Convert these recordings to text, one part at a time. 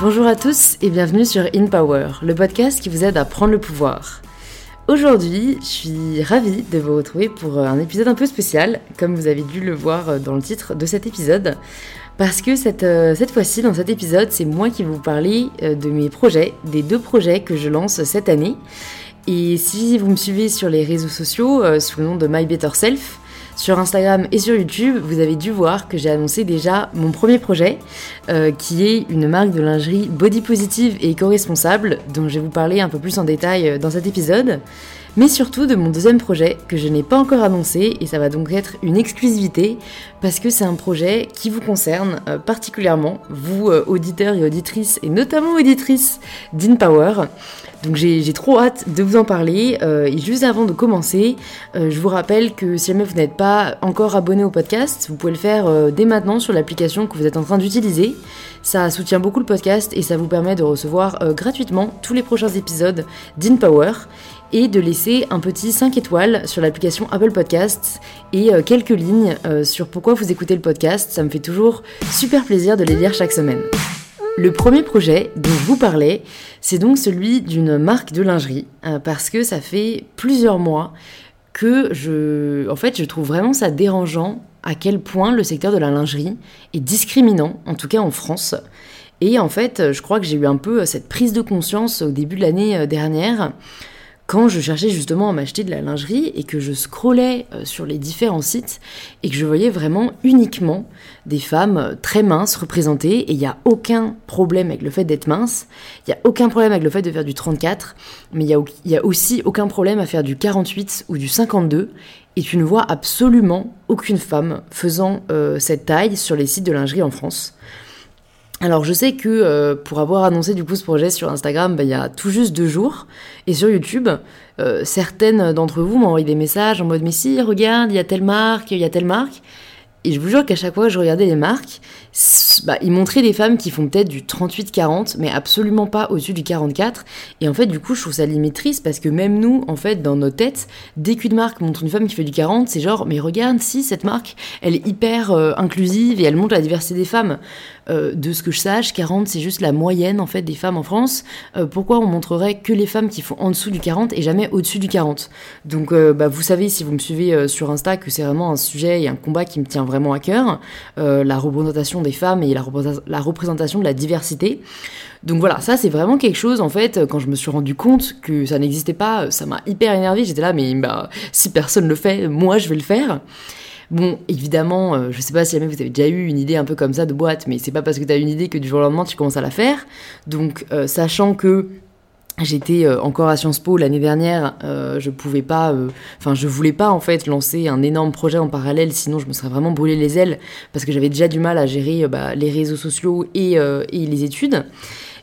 Bonjour à tous et bienvenue sur In Power, le podcast qui vous aide à prendre le pouvoir. Aujourd'hui, je suis ravie de vous retrouver pour un épisode un peu spécial, comme vous avez dû le voir dans le titre de cet épisode, parce que cette, euh, fois-ci, dans cet épisode, c'est moi qui vais vous parler euh, de mes projets, des deux projets que je lance cette année. Et si vous me suivez sur les réseaux sociaux euh, sous le nom de My Better Self, sur Instagram et sur YouTube, vous avez dû voir que j'ai annoncé déjà mon premier projet, euh, qui est une marque de lingerie body positive et éco-responsable, dont je vais vous parler un peu plus en détail euh, dans cet épisode mais surtout de mon deuxième projet que je n'ai pas encore annoncé et ça va donc être une exclusivité parce que c'est un projet qui vous concerne euh, particulièrement, vous auditeurs et auditrices et notamment auditrices d'InPower. Donc j'ai trop hâte de vous en parler. Euh, et juste avant de commencer, euh, je vous rappelle que si jamais vous n'êtes pas encore abonné au podcast, vous pouvez le faire euh, dès maintenant sur l'application que vous êtes en train d'utiliser. Ça soutient beaucoup le podcast et ça vous permet de recevoir gratuitement tous les prochains épisodes d'InPower et de laisser un petit 5 étoiles sur l'application Apple Podcasts et quelques lignes sur pourquoi vous écoutez le podcast. Ça me fait toujours super plaisir de les lire chaque semaine. Le premier projet dont je vous parlais, c'est donc celui d'une marque de lingerie, euh, parce que ça fait plusieurs mois que je, en fait, je trouve vraiment ça dérangeant à quel point le secteur de la lingerie est discriminant, en tout cas en France. Et en fait, je crois que j'ai eu un peu cette prise de conscience au début de l'année euh, dernière quand je cherchais justement à m'acheter de la lingerie et que je scrollais euh, sur les différents sites et que je voyais vraiment uniquement des femmes euh, très minces représentées et il n'y a aucun problème avec le fait d'être mince, il n'y a aucun problème avec le fait de faire du 34, mais il n'y a, aussi aucun problème à faire du 48 ou du 52 et tu ne vois absolument aucune femme faisant euh, cette taille sur les sites de lingerie en France. Alors je sais que euh, pour avoir annoncé du coup ce projet sur Instagram, bah, il y a tout juste deux jours, et sur YouTube, euh, certaines d'entre vous m'ont envoyé des messages en mode mais si regarde, il y a telle marque, il y a telle marque, et je vous jure qu'à chaque fois que je regardais les marques, bah, ils montraient des femmes qui font peut-être du 38-40, mais absolument pas au-dessus du 44. Et en fait, du coup, je trouve ça limite triste parce que même nous, en fait, dans nos têtes, dès qu'une marque montre une femme qui fait du 40, c'est genre, mais regarde, si cette marque, elle est hyper euh, inclusive et elle montre la diversité des femmes. Euh, de ce que je sache, 40 c'est juste la moyenne en fait des femmes en France. Euh, pourquoi on montrerait que les femmes qui font en dessous du 40 et jamais au-dessus du 40 Donc bah, vous savez si vous me suivez sur Insta que c'est vraiment un sujet et un combat qui me tient vraiment à cœur, la représentation des femmes et la, la représentation de la diversité. Donc voilà, ça c'est vraiment quelque chose en fait, quand je me suis rendu compte que ça n'existait pas, ça m'a hyper énervé. J'étais là, mais bah, si personne le fait, moi je vais le faire. Bon, évidemment, euh, je sais pas si jamais vous avez déjà eu une idée un peu comme ça de boîte, mais c'est pas parce que tu as une idée que du jour au lendemain tu commences à la faire. Donc, euh, sachant que J'étais euh, encore à Sciences Po l'année dernière, euh, je pouvais pas, euh, enfin je voulais pas en fait lancer un énorme projet en parallèle, sinon je me serais vraiment brûlé les ailes parce que j'avais déjà du mal à gérer bah, les réseaux sociaux et les études.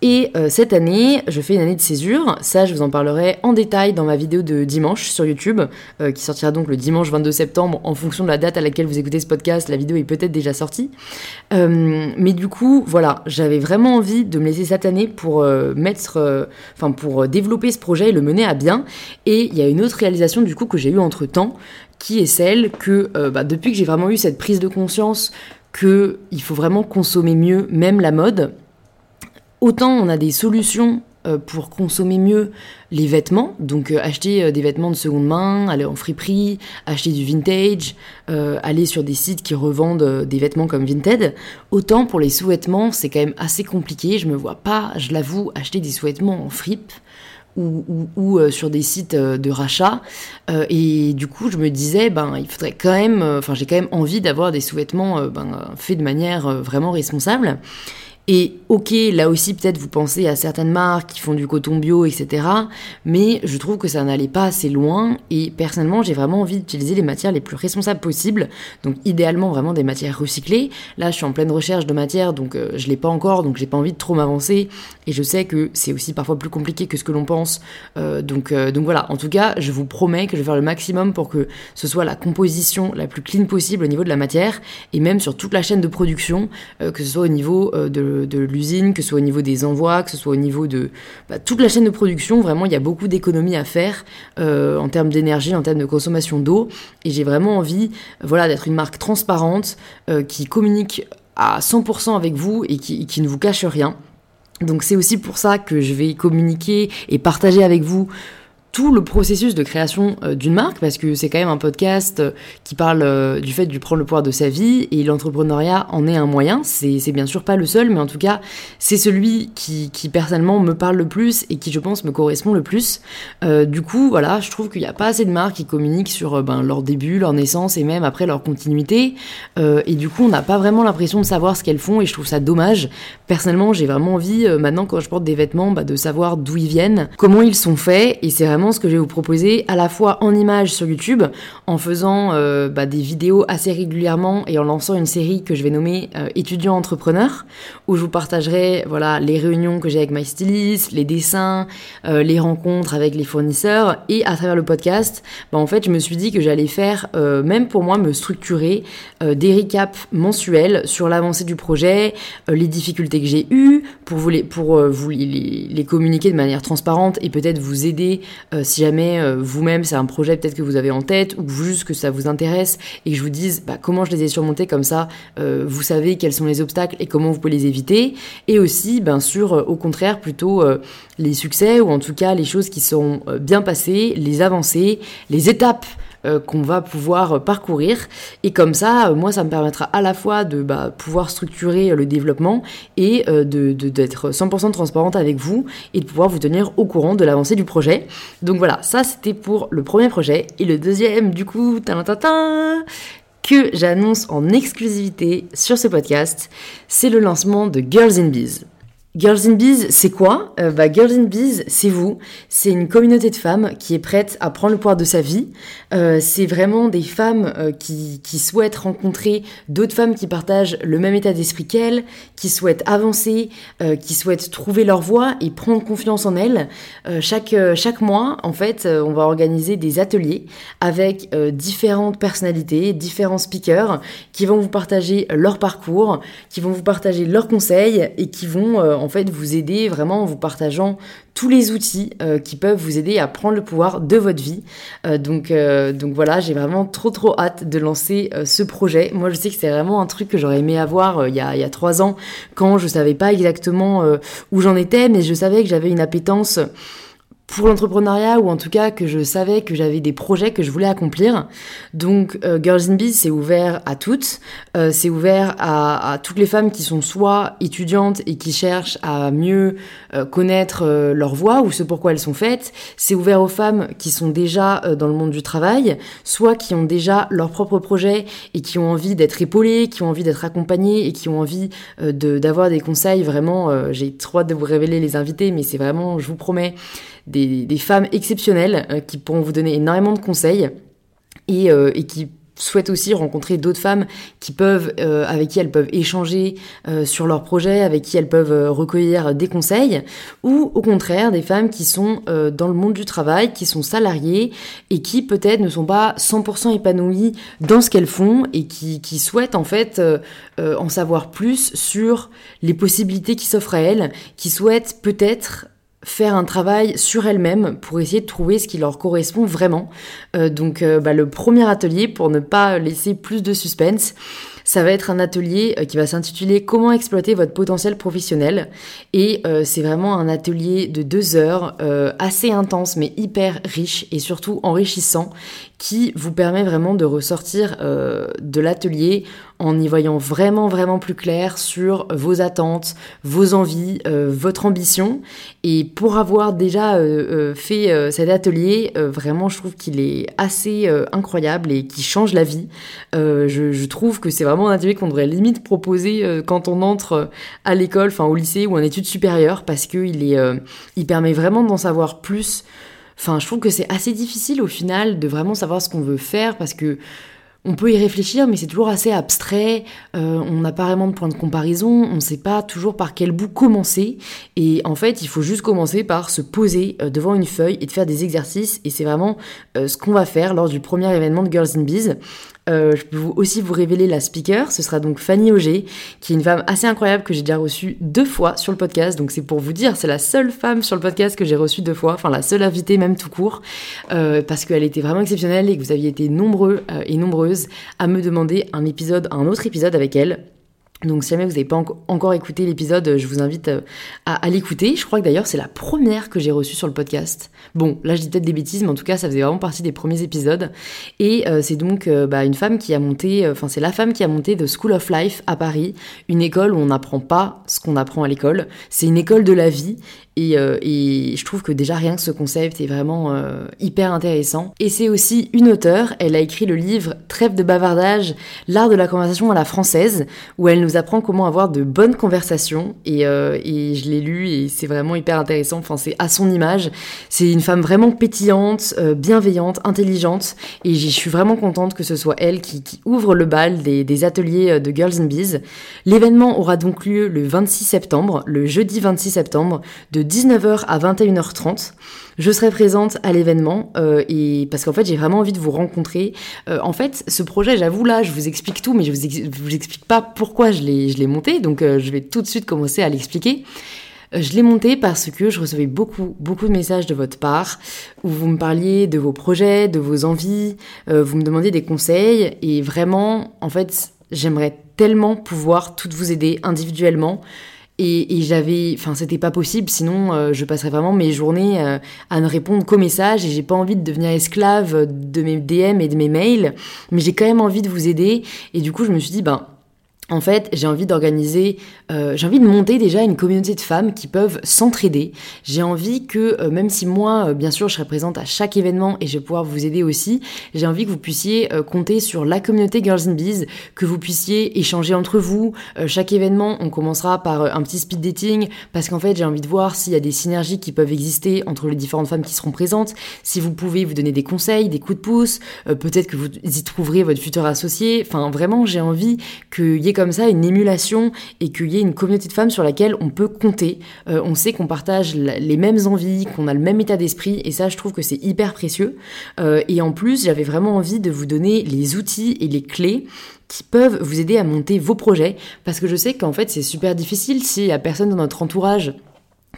Et euh, cette année, je fais une année de césure. Ça, je vous en parlerai en détail dans ma vidéo de dimanche sur YouTube, euh, qui sortira donc le dimanche 22 septembre. En fonction de la date à laquelle vous écoutez ce podcast, la vidéo est peut-être déjà sortie. Euh, mais du coup, voilà, j'avais vraiment envie de me laisser cette année pour mettre, enfin pour développer ce projet et le mener à bien. Et il y a une autre réalisation du coup que j'ai eue entre temps, qui est celle que bah, depuis que j'ai vraiment eu cette prise de conscience que il faut vraiment consommer mieux, même la mode Autant on a des solutions euh, pour consommer mieux les vêtements, donc euh, acheter euh, des vêtements de seconde main, aller en friperie, acheter du vintage, aller sur des sites qui revendent des vêtements comme Vinted. Autant pour les sous-vêtements, c'est quand même assez compliqué. Je me vois pas, je l'avoue, acheter des sous-vêtements en fripe. Ou, sur des sites de rachat. et du coup, je me disais, ben, il faudrait quand même, enfin, j'ai quand même envie d'avoir des sous-vêtements ben, faits de manière vraiment responsable. Et ok, là aussi peut-être vous pensez à certaines marques qui font du coton bio, etc. Mais je trouve que ça n'allait pas assez loin. Et personnellement, j'ai vraiment envie d'utiliser les matières les plus responsables possibles. Donc idéalement vraiment des matières recyclées. Là, je suis en pleine recherche de matières, donc euh, je l'ai pas encore, donc j'ai pas envie de trop m'avancer. Et je sais que c'est aussi parfois plus compliqué que ce que l'on pense. Euh, donc, euh, donc voilà. En tout cas, je vous promets que je vais faire le maximum pour que ce soit la composition la plus clean possible au niveau de la matière et même sur toute la chaîne de production, que ce soit au niveau de de, l'usine, que ce soit au niveau des envois, que ce soit au niveau de bah, toute la chaîne de production. Vraiment, il y a beaucoup d'économies à faire euh, en termes d'énergie, en termes de consommation d'eau. Et j'ai vraiment envie voilà, d'être une marque transparente euh, qui communique à 100% avec vous et qui, qui ne vous cache rien. Donc c'est aussi pour ça que je vais communiquer et partager avec vous tout le processus de création euh, d'une marque, parce que c'est quand même un podcast euh, qui parle euh, du fait de prendre le pouvoir de sa vie, et l'entrepreneuriat en est un moyen. C'est bien sûr pas le seul, mais en tout cas, c'est celui qui, qui, personnellement me parle le plus et qui, je pense, me correspond le plus. du coup, voilà, je trouve qu'il n'y a pas assez de marques qui communiquent sur ben, leur début, leur naissance et même après leur continuité. et du coup, on n'a pas vraiment l'impression de savoir ce qu'elles font, et je trouve ça dommage. Personnellement, j'ai vraiment envie, maintenant, quand je porte des vêtements, bah, de savoir d'où ils viennent, comment ils sont faits, et c'est vraiment ce que je vais vous proposer à la fois en images sur YouTube, en faisant euh, bah, des vidéos assez régulièrement et en lançant une série que je vais nommer euh, étudiant entrepreneur, où je vous partagerai voilà les réunions que j'ai avec my stylist, les dessins, euh, les rencontres avec les fournisseurs et à travers le podcast, bah, en fait je me suis dit que j'allais faire même pour moi me structurer des recaps mensuels sur l'avancée du projet, les difficultés que j'ai eues pour vous les pour vous les, les, communiquer de manière transparente et peut-être vous aider euh, si jamais euh, vous-même c'est un projet peut-être que vous avez en tête ou juste que ça vous intéresse et que je vous dise bah, comment je les ai surmontés comme ça, euh, vous savez quels sont les obstacles et comment vous pouvez les éviter. Et aussi, bien sûr, au contraire, plutôt les succès ou en tout cas les choses qui sont bien passées, les avancées, les étapes euh, qu'on va pouvoir parcourir. Et comme ça, euh, moi, ça me permettra à la fois de bah, pouvoir structurer le développement et euh, d'être 100% transparente avec vous et de pouvoir vous tenir au courant de l'avancée du projet. Donc voilà, ça c'était pour le premier projet. Et le deuxième, du coup, que j'annonce en exclusivité sur ce podcast, c'est le lancement de Girls in Bees. Girls in Bees, c'est quoi? Euh, bah, Girls in Bees, c'est vous. C'est une communauté de femmes qui est prête à prendre le pouvoir de sa vie. Euh, c'est vraiment des femmes euh, qui, souhaitent rencontrer d'autres femmes qui partagent le même état d'esprit qu'elles, qui souhaitent avancer, qui souhaitent trouver leur voie et prendre confiance en elles. chaque, chaque mois, en fait, on va organiser des ateliers avec différentes personnalités, différents speakers qui vont vous partager leur parcours, qui vont vous partager leurs conseils et qui vont fait vous aider vraiment en vous partageant tous les outils euh, qui peuvent vous aider à prendre le pouvoir de votre vie. Euh, donc, euh, donc voilà, j'ai vraiment trop trop hâte de lancer ce projet. Moi je sais que c'est vraiment un truc que j'aurais aimé avoir il y, a, il y a trois ans quand je savais pas exactement où j'en étais, mais je savais que j'avais une appétence pour l'entrepreneuriat ou en tout cas que je savais que j'avais des projets que je voulais accomplir. Donc euh, Girls in Biz c'est ouvert à toutes, euh, c'est ouvert à, toutes les femmes qui sont soit étudiantes et qui cherchent à mieux euh, connaître leur voie ou ce pourquoi elles sont faites, c'est ouvert aux femmes qui sont déjà dans le monde du travail, soit qui ont déjà leur propre projet et qui ont envie d'être épaulées, qui ont envie d'être accompagnées et qui ont envie d'avoir des conseils. Vraiment, j'ai trop hâte de vous révéler les invités mais c'est vraiment, je vous promets, des, femmes exceptionnelles euh, qui pourront vous donner énormément de conseils et, euh, qui souhaitent aussi rencontrer d'autres femmes euh, avec qui elles peuvent échanger sur leurs projets, avec qui elles peuvent recueillir des conseils, ou au contraire des femmes qui sont dans le monde du travail, qui sont salariées et qui peut-être ne sont pas 100% épanouies dans ce qu'elles font et qui, souhaitent en fait en savoir plus sur les possibilités qui s'offrent à elles, qui souhaitent peut-être faire un travail sur elles-mêmes pour essayer de trouver ce qui leur correspond vraiment. Euh, donc euh, bah, le premier atelier, pour ne pas laisser plus de suspense, ça va être un atelier euh, qui va s'intituler Comment exploiter votre potentiel professionnel. Et c'est vraiment un atelier de deux heures, assez intense mais hyper riche et surtout enrichissant, qui vous permet vraiment de ressortir de l'atelier en y voyant vraiment vraiment plus clair sur vos attentes, vos envies, euh, votre ambition. Et pour avoir déjà euh, euh, fait cet atelier, vraiment je trouve qu'il est assez incroyable et qui change la vie. Je, je, trouve que c'est vraiment un atelier qu'on devrait limite proposer quand on entre à l'école, enfin au lycée ou en études supérieures, parce qu'il est, il permet vraiment d'en savoir plus. Enfin, je trouve que c'est assez difficile au final de vraiment savoir ce qu'on veut faire parce que on peut y réfléchir, mais c'est toujours assez abstrait. Euh, on n'a pas vraiment de point de comparaison. On ne sait pas toujours par quel bout commencer. Et en fait, il faut juste commencer par se poser euh, devant une feuille et de faire des exercices. Et c'est vraiment euh, ce qu'on va faire lors du premier événement de Girls in Bees. Je peux aussi vous révéler la speaker. Ce sera donc Fanny Auger, qui est une femme assez incroyable que j'ai déjà reçue deux fois sur le podcast. Donc c'est pour vous dire, c'est la seule femme sur le podcast que j'ai reçue deux fois, enfin la seule invitée même tout court, parce qu'elle était vraiment exceptionnelle et que vous aviez été nombreux et nombreuses à me demander un épisode, un autre épisode avec elle. Donc si jamais vous n'avez pas encore écouté l'épisode, je vous invite euh, à, l'écouter. Je crois que d'ailleurs c'est la première que j'ai reçue sur le podcast. Bon, là je dis peut-être des bêtises, mais en tout cas ça faisait vraiment partie des premiers épisodes. Et euh, c'est donc euh, bah, une femme qui a monté, enfin c'est la femme qui a monté The School of Life à Paris, une école où on n'apprend pas ce qu'on apprend à l'école. C'est une école de la vie euh, et, je trouve que déjà rien que ce concept est vraiment euh, hyper intéressant. Et c'est aussi une auteure, elle a écrit le livre Trêve de bavardage, l'art de la conversation à la française, où elle nous apprend comment avoir de bonnes conversations. Et, euh, et je l'ai lu et c'est vraiment hyper intéressant, enfin c'est à son image. C'est une femme vraiment pétillante, bienveillante, intelligente, et je suis vraiment contente que ce soit elle qui, ouvre le bal des, des ateliers de Girls in Bees. L'événement aura donc lieu le 26 septembre, le jeudi 26 septembre, de 19h à 21h30. Je serai présente à l'événement euh, et parce qu'en fait j'ai vraiment envie de vous rencontrer. Euh, en fait, ce projet, j'avoue là, je vous explique tout, mais je vous, vous explique pas pourquoi je l'ai je l'ai monté. Donc euh, je vais tout de suite commencer à l'expliquer. Je l'ai monté parce que je recevais beaucoup, beaucoup de messages de votre part où vous me parliez de vos projets, de vos envies, vous me demandiez des conseils et vraiment, en fait, j'aimerais tellement pouvoir toutes vous aider individuellement. Et, j'avais, enfin, c'était pas possible, sinon euh, je passerais vraiment mes journées euh, à ne répondre qu'aux messages et j'ai pas envie de devenir esclave de mes DM et de mes mails, mais j'ai quand même envie de vous aider. Et du coup, je me suis dit, ben, en fait, j'ai envie d'organiser, euh, j'ai envie de monter déjà une communauté de femmes qui peuvent s'entraider. J'ai envie que, euh, même si moi, euh, bien sûr, je serai présente à chaque événement et je vais pouvoir vous aider aussi, j'ai envie que vous puissiez compter sur la communauté Girls in Bees, que vous puissiez échanger entre vous. chaque événement, on commencera par un petit speed dating parce qu'en fait, j'ai envie de voir s'il y a des synergies qui peuvent exister entre les différentes femmes qui seront présentes. Si vous pouvez vous donner des conseils, des coups de pouce, peut-être que vous y trouverez votre futur associé. Enfin, vraiment, j'ai envie qu'il y ait comme ça une émulation et qu'il y ait une communauté de femmes sur laquelle on peut compter. Euh, on sait qu'on partage les mêmes envies, qu'on a le même état d'esprit et ça je trouve que c'est hyper précieux. Euh, et en plus j'avais vraiment envie de vous donner les outils et les clés qui peuvent vous aider à monter vos projets parce que je sais qu'en fait c'est super difficile s'il y a personne dans notre entourage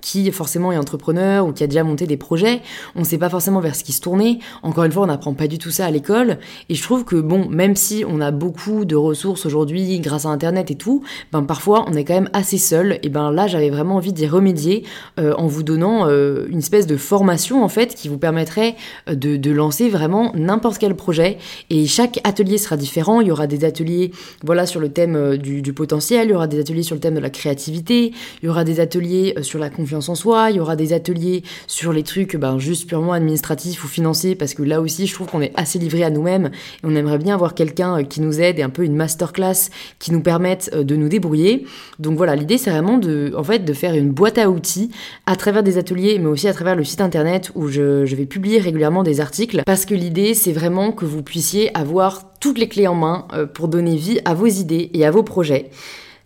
qui forcément est entrepreneur ou qui a déjà monté des projets, on ne sait pas forcément vers ce qui se tourner. Encore une fois, on n'apprend pas du tout ça à l'école. Et je trouve que bon, même si on a beaucoup de ressources aujourd'hui grâce à Internet et tout, ben parfois on est quand même assez seul. Et ben là, j'avais vraiment envie d'y remédier euh, en vous donnant euh, une espèce de formation en fait qui vous permettrait euh, de, lancer vraiment n'importe quel projet. Et chaque atelier sera différent. Il y aura des ateliers, voilà, sur le thème du, du potentiel. Il y aura des ateliers sur le thème de la créativité. Il y aura des ateliers sur la confiance en soi, il y aura des ateliers sur les trucs ben, juste purement administratifs ou financiers, parce que là aussi je trouve qu'on est assez livré à nous-mêmes et on aimerait bien avoir quelqu'un euh, qui nous aide et un peu une masterclass qui nous permette euh, de nous débrouiller. Donc voilà, l'idée c'est vraiment de, en fait, de faire une boîte à outils à travers des ateliers, mais aussi à travers le site internet où je, vais publier régulièrement des articles, parce que l'idée c'est vraiment que vous puissiez avoir toutes les clés en main euh, pour donner vie à vos idées et à vos projets.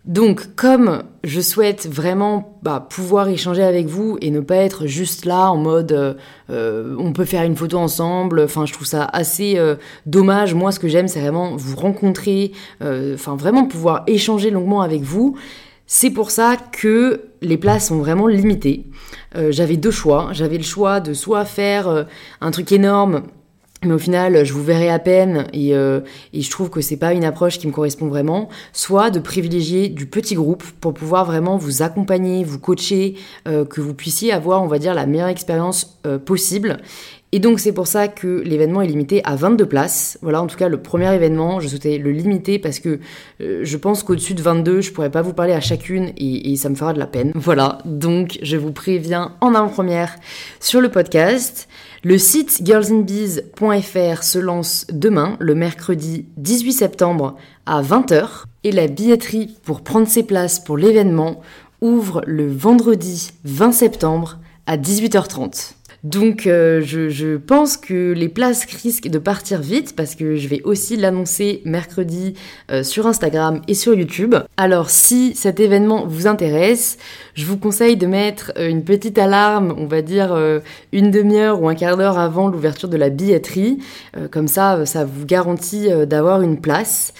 Donc, comme je souhaite vraiment bah, pouvoir échanger avec vous et ne pas être juste là en mode euh, euh, on peut faire une photo ensemble, enfin je trouve ça assez euh, dommage. Moi, ce que j'aime, c'est vraiment vous rencontrer, enfin vraiment pouvoir échanger longuement avec vous. C'est pour ça que les places sont vraiment limitées. J'avais deux choix. J'avais le choix de soit faire un truc énorme mais au final, je vous verrai à peine et, euh, et je trouve que c'est pas une approche qui me correspond vraiment. Soit de privilégier du petit groupe pour pouvoir vraiment vous accompagner, vous coacher, euh, que vous puissiez avoir, on va dire, la meilleure expérience euh, possible. Et donc c'est pour ça que l'événement est limité à 22 places. Voilà, en tout cas le premier événement, je souhaitais le limiter parce que je pense qu'au-dessus de 22, je pourrais pas vous parler à chacune et, et, ça me fera de la peine. Voilà, donc je vous préviens en avant-première sur le podcast. Le site girlsinbees.fr se lance demain, le mercredi 18 septembre à 20h, et la billetterie pour prendre ses places pour l'événement ouvre le vendredi 20 septembre à 18h30. Donc euh, je, pense que les places risquent de partir vite parce que je vais aussi l'annoncer mercredi euh, sur Instagram et sur YouTube. Alors si cet événement vous intéresse, je vous conseille de mettre euh, une petite alarme, on va dire une demi-heure ou un quart d'heure avant l'ouverture de la billetterie. comme ça, ça vous garantit d'avoir une place.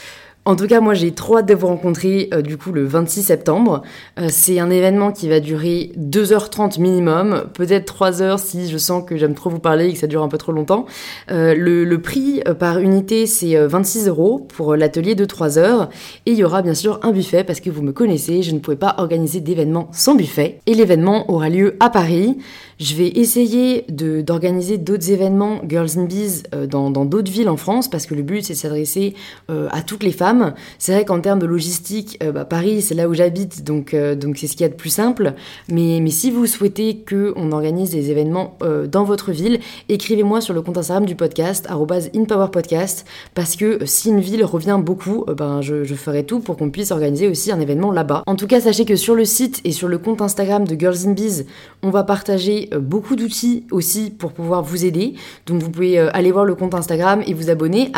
En tout cas, moi j'ai trop hâte de vous rencontrer euh, du coup le 26 septembre. Euh, c'est un événement qui va durer 2h30 minimum, peut-être 3h si je sens que j'aime trop vous parler et que ça dure un peu trop longtemps. Euh, le, prix par unité c'est 26 euros pour l'atelier de 3 heures et il y aura bien sûr un buffet parce que vous me connaissez, je ne pouvais pas organiser d'événement sans buffet. Et l'événement aura lieu à Paris. Je vais essayer d'organiser d'autres événements Girls in Bees dans d'autres villes en France parce que le but c'est de s'adresser à toutes les femmes c'est vrai qu'en termes de logistique, euh, bah, Paris, c'est là où j'habite, donc euh, donc c'est ce qu'il y a de plus simple. Mais, mais si vous souhaitez qu'on organise des événements euh, dans votre ville, écrivez-moi sur le compte Instagram du podcast, InPowerPodcast, parce que si une ville revient beaucoup, ben, je, ferai tout pour qu'on puisse organiser aussi un événement là-bas. En tout cas, sachez que sur le site et sur le compte Instagram de Girls in Bees, on va partager beaucoup d'outils aussi pour pouvoir vous aider. Donc vous pouvez aller voir le compte Instagram et vous abonner,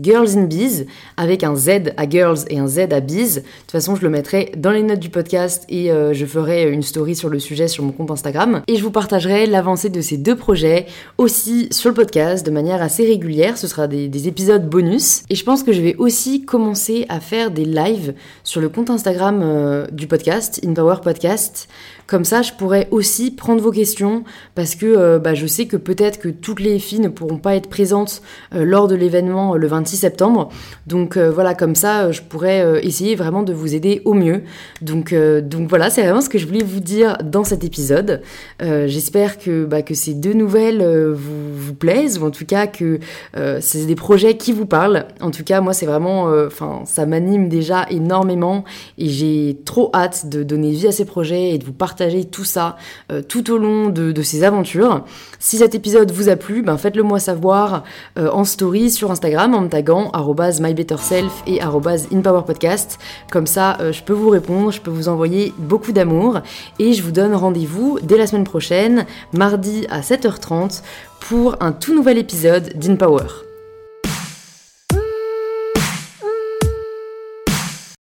girlsinbees, avec un Z à Girls et un Z à Bees. De toute façon, je le mettrai dans les notes du podcast et euh, je ferai une story sur le sujet sur mon compte Instagram. Et je vous partagerai l'avancée de ces deux projets aussi sur le podcast de manière assez régulière. Ce sera des, épisodes bonus. Et je pense que je vais aussi commencer à faire des lives sur le compte Instagram euh, du podcast, InPower Podcast. Comme ça, je pourrais aussi prendre vos questions parce que euh, bah, je sais que peut-être que toutes les filles ne pourront pas être présentes lors de l'événement le 26 septembre. Donc voilà comme ça, euh, je pourrais euh, essayer vraiment de vous aider au mieux. Donc, euh, donc voilà, c'est vraiment ce que je voulais vous dire dans cet épisode. J'espère que, bah, que ces deux nouvelles vous, plaisent, ou en tout cas que c'est des projets qui vous parlent. En tout cas, moi, c'est vraiment, enfin, ça m'anime déjà énormément et j'ai trop hâte de donner vie à ces projets et de vous partager tout ça tout au long de, ces aventures. Si cet épisode vous a plu, ben faites-le moi savoir en story sur Instagram en me taguant mybetterself et @inpowerpodcast. Comme ça, euh, je peux vous répondre, je peux vous envoyer beaucoup d'amour et je vous donne rendez-vous dès la semaine prochaine, mardi à 7h30 pour un tout nouvel épisode d'InPower.